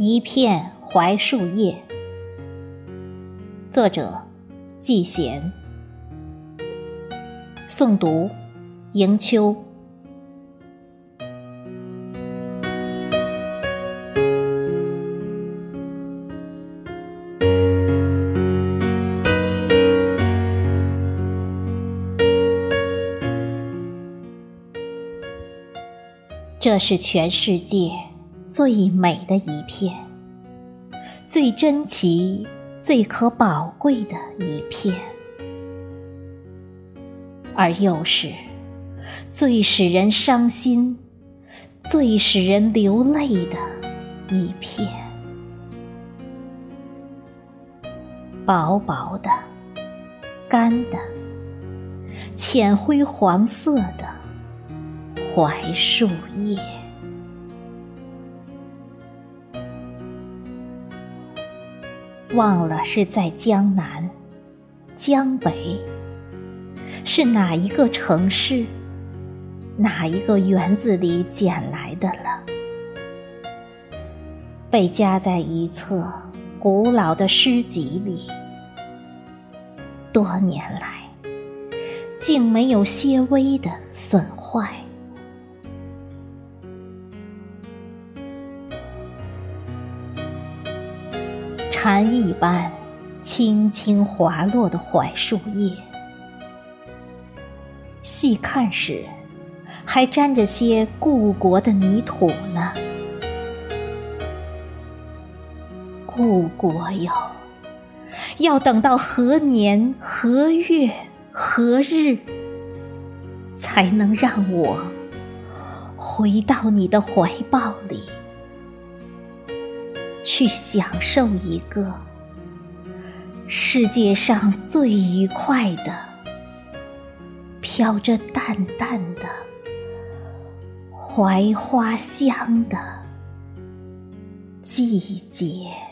一片槐树叶，作者季贤，诵读迎秋。这是全世界最美的一片，最珍奇、最可宝贵的一片，而又是最使人伤心、最使人流泪的一片。薄薄的、干的、浅灰黄色的。槐树叶，忘了是在江南、江北，是哪一个城市、哪一个园子里捡来的了，被夹在一册古老的诗集里，多年来竟没有些微的损坏。蝉一般轻轻滑落的槐树叶，细看时还沾着些故国的泥土呢。故国哟，要等到何年何月何日，才能让我回到你的怀抱里？去享受一个世界上最愉快的、飘着淡淡的槐花香的季节。